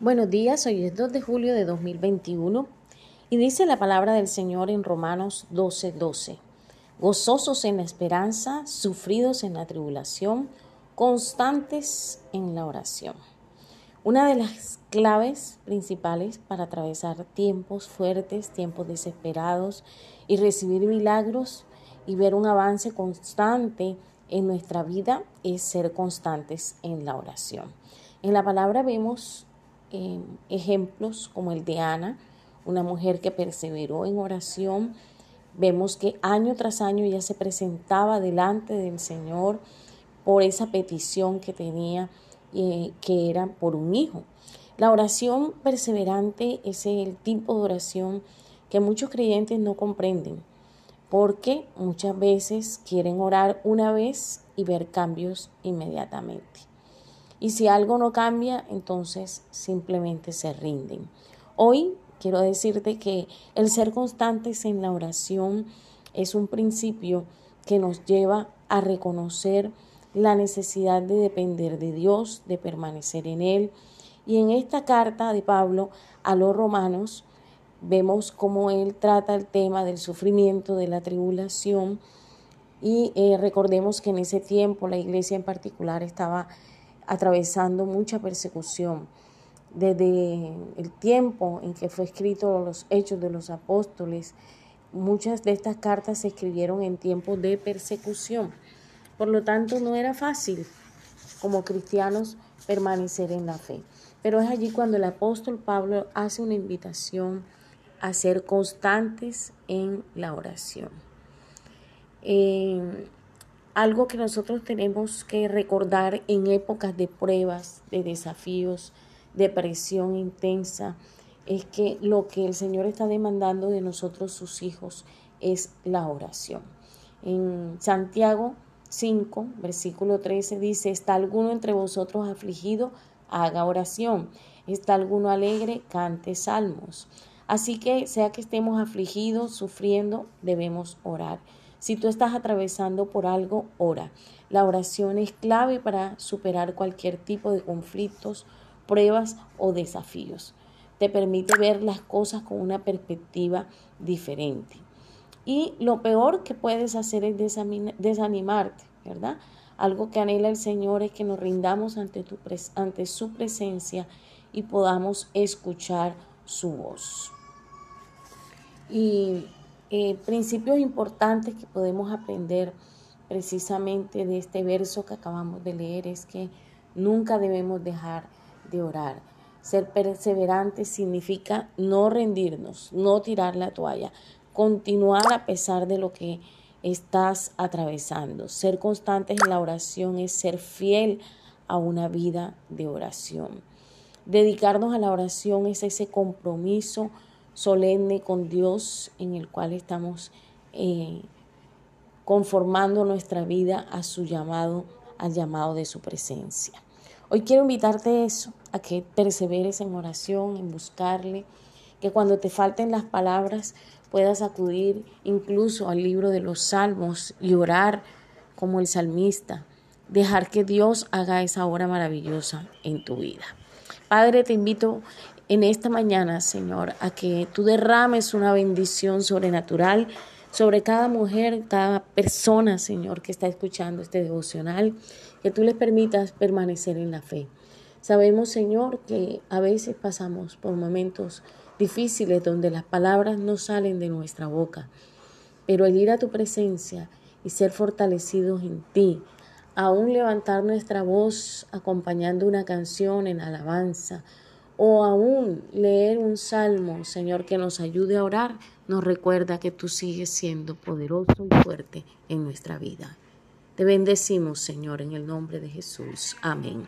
Buenos días, hoy es 2 de julio de 2021 y dice la palabra del Señor en Romanos 12:12. 12, Gozosos en la esperanza, sufridos en la tribulación, constantes en la oración. Una de las claves principales para atravesar tiempos fuertes, tiempos desesperados y recibir milagros y ver un avance constante en nuestra vida es ser constantes en la oración. En la palabra vemos ejemplos como el de Ana, una mujer que perseveró en oración. Vemos que año tras año ella se presentaba delante del Señor por esa petición que tenía, eh, que era por un hijo. La oración perseverante es el tipo de oración que muchos creyentes no comprenden, porque muchas veces quieren orar una vez y ver cambios inmediatamente. Y si algo no cambia, entonces simplemente se rinden. Hoy quiero decirte que el ser constantes en la oración es un principio que nos lleva a reconocer la necesidad de depender de Dios, de permanecer en Él. Y en esta carta de Pablo a los romanos vemos cómo Él trata el tema del sufrimiento, de la tribulación. Y eh, recordemos que en ese tiempo la iglesia en particular estaba atravesando mucha persecución. Desde el tiempo en que fue escrito los hechos de los apóstoles, muchas de estas cartas se escribieron en tiempos de persecución. Por lo tanto, no era fácil como cristianos permanecer en la fe. Pero es allí cuando el apóstol Pablo hace una invitación a ser constantes en la oración. Eh, algo que nosotros tenemos que recordar en épocas de pruebas, de desafíos, de presión intensa, es que lo que el Señor está demandando de nosotros, sus hijos, es la oración. En Santiago 5, versículo 13 dice, ¿está alguno entre vosotros afligido? Haga oración. ¿Está alguno alegre? Cante salmos. Así que sea que estemos afligidos, sufriendo, debemos orar. Si tú estás atravesando por algo, ora. La oración es clave para superar cualquier tipo de conflictos, pruebas o desafíos. Te permite ver las cosas con una perspectiva diferente. Y lo peor que puedes hacer es desanimarte, ¿verdad? Algo que anhela el Señor es que nos rindamos ante, su presencia y podamos escuchar su voz. Y eh, principios importantes que podemos aprender precisamente de este verso que acabamos de leer es que nunca debemos dejar de orar. Ser perseverantes significa no rendirnos, no tirar la toalla, continuar a pesar de lo que estás atravesando. Ser constantes en la oración es ser fiel a una vida de oración. Dedicarnos a la oración es ese compromiso solemne con Dios en el cual estamos eh, conformando nuestra vida a su llamado, al llamado de su presencia. Hoy quiero invitarte a eso, a que perseveres en oración, en buscarle, que cuando te falten las palabras puedas acudir incluso al libro de los salmos y orar como el salmista, dejar que Dios haga esa obra maravillosa en tu vida. Padre, te invito en esta mañana, Señor, a que tú derrames una bendición sobrenatural sobre cada mujer, cada persona, Señor, que está escuchando este devocional, que tú les permitas permanecer en la fe. Sabemos, Señor, que a veces pasamos por momentos difíciles donde las palabras no salen de nuestra boca, pero el ir a tu presencia y ser fortalecidos en ti, aún levantar nuestra voz acompañando una canción en alabanza, o aún leer un salmo, Señor, que nos ayude a orar, nos recuerda que tú sigues siendo poderoso y fuerte en nuestra vida. Te bendecimos, Señor, en el nombre de Jesús. Amén.